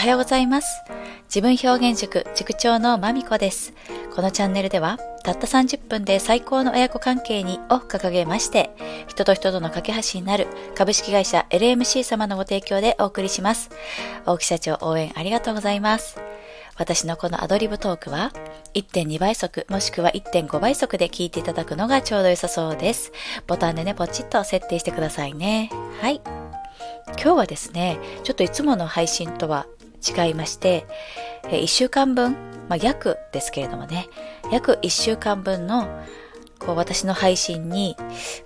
はようございます。自分表現塾塾長のまみこです。このチャンネルでは、たった30分で最高の親子関係にを掲げまして、人と人との架け橋になる株式会社 LMC 様のご提供でお送りします。大木社長応援ありがとうございます。私のこのアドリブトークは1.2倍速もしくは1.5倍速で聞いていただくのがちょうど良さそうです。ボタンでね、ポチッと設定してくださいね。はい。今日はですね、ちょっといつもの配信とは違いまして、1週間分、まあ、約ですけれどもね、約1週間分のこう私の配信に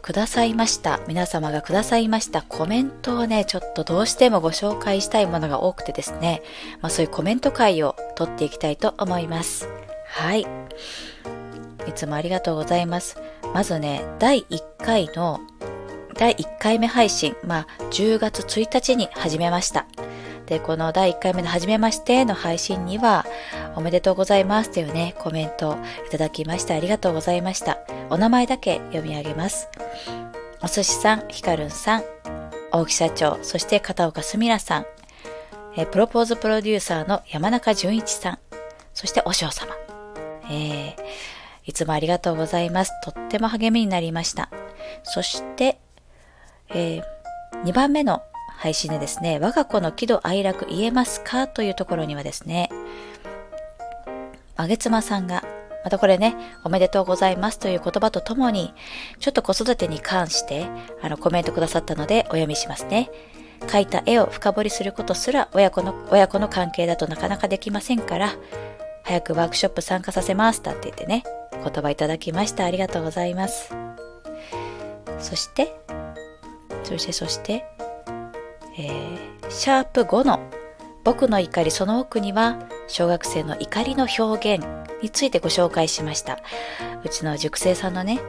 くださいました、皆様がくださいましたコメントをね、ちょっとどうしてもご紹介したいものが多くてですね、まあそういうコメント会を取っていきたいと思います。はい。いつもありがとうございます。まずね、第1回の第1回目配信、まあ10月1日に始めました。で、この第1回目の初めましての配信には、おめでとうございますというね、コメントをいただきましてありがとうございました。お名前だけ読み上げます。お寿司さん、ひかるんさん、大木社長、そして片岡すみらさん、えプロポーズプロデューサーの山中淳一さん、そしてお嬢様。えー、いつもありがとうございます。とっても励みになりました。そして、えー、2番目の配信でですね、我が子の喜怒哀楽言えますかというところにはですね、あげつまさんが、またこれね、おめでとうございますという言葉とともに、ちょっと子育てに関して、あの、コメントくださったのでお読みしますね。描いた絵を深掘りすることすら親子の、親子の関係だとなかなかできませんから、早くワークショップ参加させますだって言ってね、言葉いただきました。ありがとうございます。そして、そしてそして、えー、シャープ5の僕の怒りその奥には小学生の怒りの表現についてご紹介しました。うちの塾生さんのね、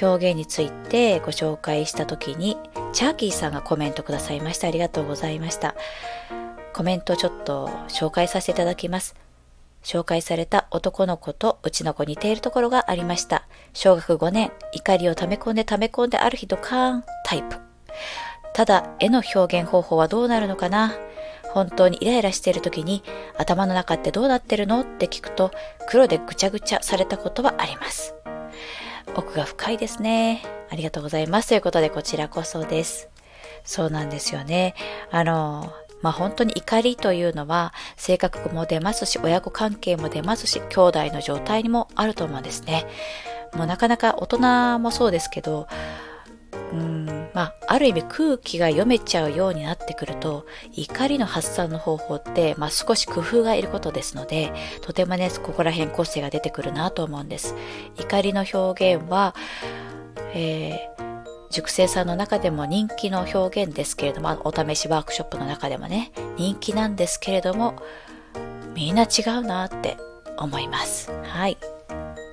表現についてご紹介した時に、チャーキーさんがコメントくださいました。ありがとうございました。コメントちょっと紹介させていただきます。紹介された男の子とうちの子似ているところがありました。小学5年、怒りを溜め込んで溜め込んである日ドカーンタイプ。ただ、絵の表現方法はどうなるのかな？本当にイライラしている時に頭の中ってどうなってるの？って聞くと黒でぐちゃぐちゃされたことはあります。奥が深いですね。ありがとうございます。ということでこちらこそです。そうなんですよね。あの、まあ、本当に怒りというのは性格も出ますし、親子関係も出ますし、兄弟の状態にもあると思うんですね。もうなかなか大人もそうですけど、うんまあ、ある意味空気が読めちゃうようになってくると怒りの発散の方法って、まあ、少し工夫がいることですのでとてもねここら辺個性が出てくるなと思うんです。怒りの表現は、えー、塾生さんの中でも人気の表現ですけれどもお試しワークショップの中でもね人気なんですけれどもみんな違うなって思います。はい。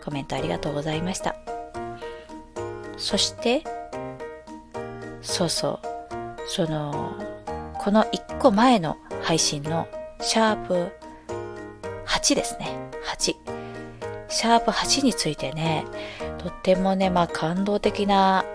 コメントありがとうございました。そしてそうそう。そのこの1個前の配信のシャープ8ですね。8シャープ8についてねとってもねまあ感動的な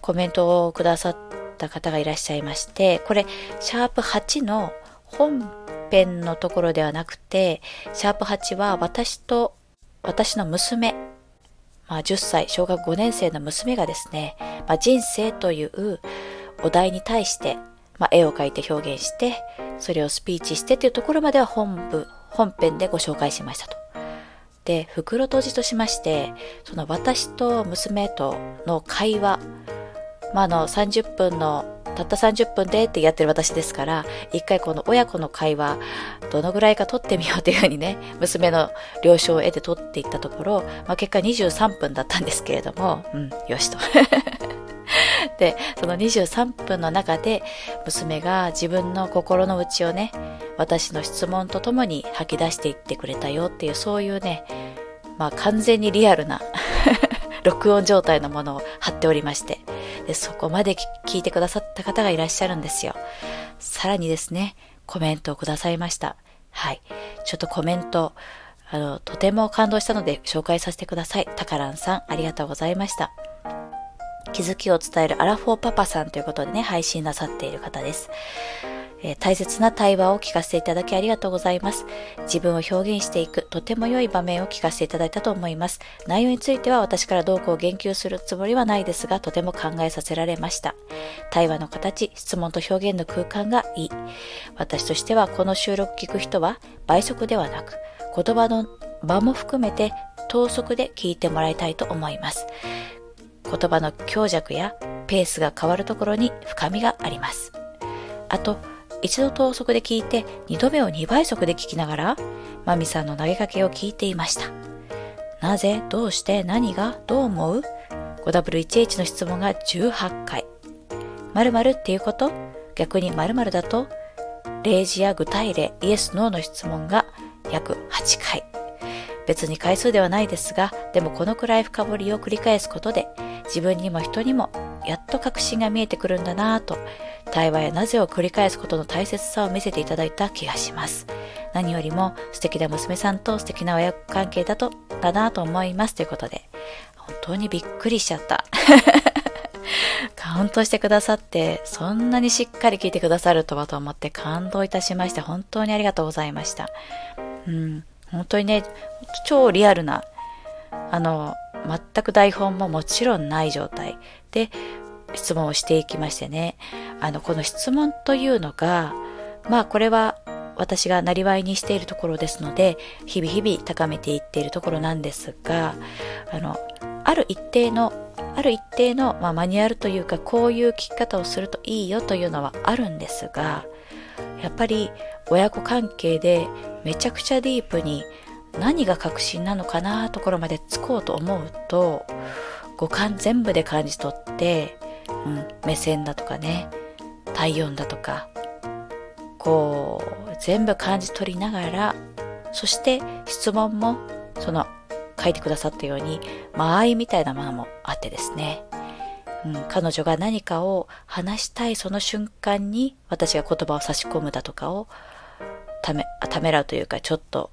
コメントをくださった方がいらっしゃいましてこれシャープ8の本編のところではなくてシャープ8は私と私の娘まあ、10歳、小学5年生の娘がですね、まあ、人生というお題に対して、まあ、絵を描いて表現して、それをスピーチしてというところまでは本部、本編でご紹介しましたと。で、袋閉じとしまして、その私と娘との会話、まあ、あの、30分のたった30分でってやってる私ですから、一回この親子の会話、どのぐらいか撮ってみようというふうにね、娘の了承を得て撮っていったところ、まあ、結果23分だったんですけれども、うん、よしと。で、その23分の中で娘が自分の心の内をね、私の質問とともに吐き出していってくれたよっていう、そういうね、まあ完全にリアルな 録音状態のものを貼っておりまして、で、そこまで聞いてくださった方がいらっしゃるんですよ。さらにですね、コメントをくださいました。はい。ちょっとコメント、あの、とても感動したので紹介させてください。タカランさん、ありがとうございました。気づきを伝えるアラフォーパパさんということでね、配信なさっている方です。え、大切な対話を聞かせていただきありがとうございます。自分を表現していくとても良い場面を聞かせていただいたと思います。内容については私からどうこう言及するつもりはないですが、とても考えさせられました。対話の形、質問と表現の空間がいい。私としてはこの収録聞く人は倍速ではなく、言葉の場も含めて等速で聞いてもらいたいと思います。言葉の強弱やペースが変わるところに深みがあります。あと、一度等速で聞いて二度目を2倍速で聞きながら、マミさんの投げかけを聞いていました。なぜどうして何がどう思う ?5W1H の質問が18回。〇〇っていうこと？逆に〇〇だと例示や具体例、イエス、ノーの質問が約8回。別に回数ではないですが、でもこのくらい深掘りを繰り返すことで、自分にも人にもやっと確信が見えてくるんだなぁと、対話やなぜを繰り返すことの大切さを見せていただいた気がします。何よりも素敵な娘さんと素敵な親子関係だと、だなと思いますということで、本当にびっくりしちゃった。カウントしてくださって、そんなにしっかり聞いてくださるとはと思って感動いたしまして、本当にありがとうございました。うん、本当にね、超リアルな、あの、全く台本ももちろんない状態で質問をしていきましてね。あの、この質問というのが、まあこれは私がなりわいにしているところですので、日々日々高めていっているところなんですが、あの、ある一定の、ある一定の、まあ、マニュアルというか、こういう聞き方をするといいよというのはあるんですが、やっぱり親子関係でめちゃくちゃディープに何が確信なのかなところまでつこうと思うと五感全部で感じ取って、うん、目線だとかね体温だとかこう全部感じ取りながらそして質問もその書いてくださったように間合いみたいなものもあってですね、うん、彼女が何かを話したいその瞬間に私が言葉を差し込むだとかをためためらうというかちょっと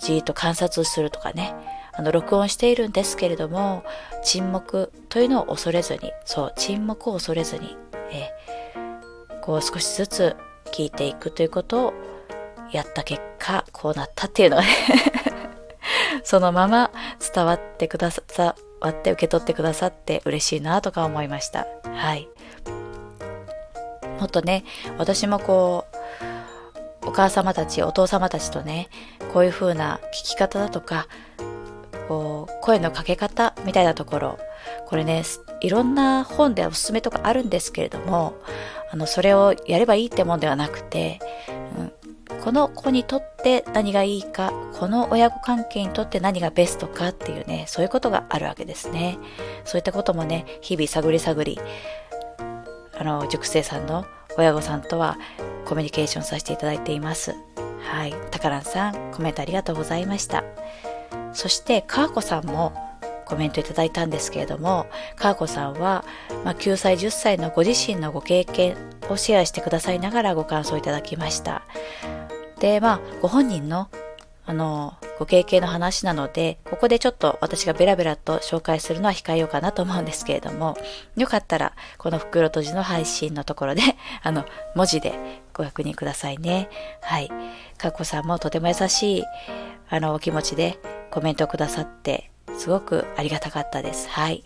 じーっと観察するとかね、あの、録音しているんですけれども、沈黙というのを恐れずに、そう、沈黙を恐れずに、えこう少しずつ聞いていくということをやった結果、こうなったっていうのがね そのまま伝わってくださ、伝わって受け取ってくださって嬉しいなとか思いました。はい。もっとね、私もこう、お母様たち、お父様たちとね、こういう風な聞き方だとか、こう、声のかけ方みたいなところ、これね、いろんな本でおすすめとかあるんですけれども、あの、それをやればいいってもんではなくて、うん、この子にとって何がいいか、この親子関係にとって何がベストかっていうね、そういうことがあるわけですね。そういったこともね、日々探り探り、あの、塾生さんの親御さんとはコミュニケーションさせていただいています。はい。たからんさん、コメントありがとうございました。そして、かーこさんもコメントいただいたんですけれども、かーこさんは、まあ、9歳、10歳のご自身のご経験をシェアしてくださいながらご感想いただきました。で、まあ、ご本人のあの、ご経験の話なので、ここでちょっと私がベラベラと紹介するのは控えようかなと思うんですけれども、よかったら、この袋閉じの配信のところで、あの、文字でご確認くださいね。はい。かっこさんもとても優しい、あの、お気持ちでコメントくださって、すごくありがたかったです。はい。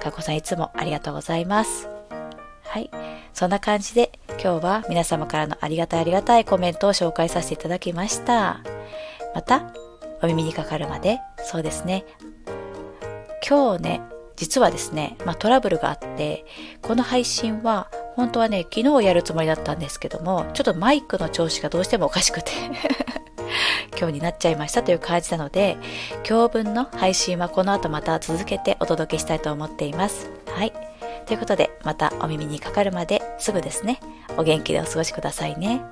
かこさんいつもありがとうございます。はい。そんな感じで今日は皆様からのありがたいありがたいコメントを紹介させていただきました。また、お耳にかかるまで、そうですね。今日ね、実はですね、まあ、トラブルがあって、この配信は、本当はね、昨日やるつもりだったんですけども、ちょっとマイクの調子がどうしてもおかしくて今日になっちゃいましたという感じなので、今日分の配信はこの後また続けてお届けしたいと思っています。はい。ということで、またお耳にかかるまですぐですね、お元気でお過ごしくださいね。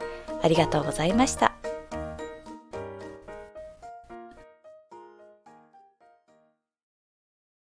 ありがとうございました。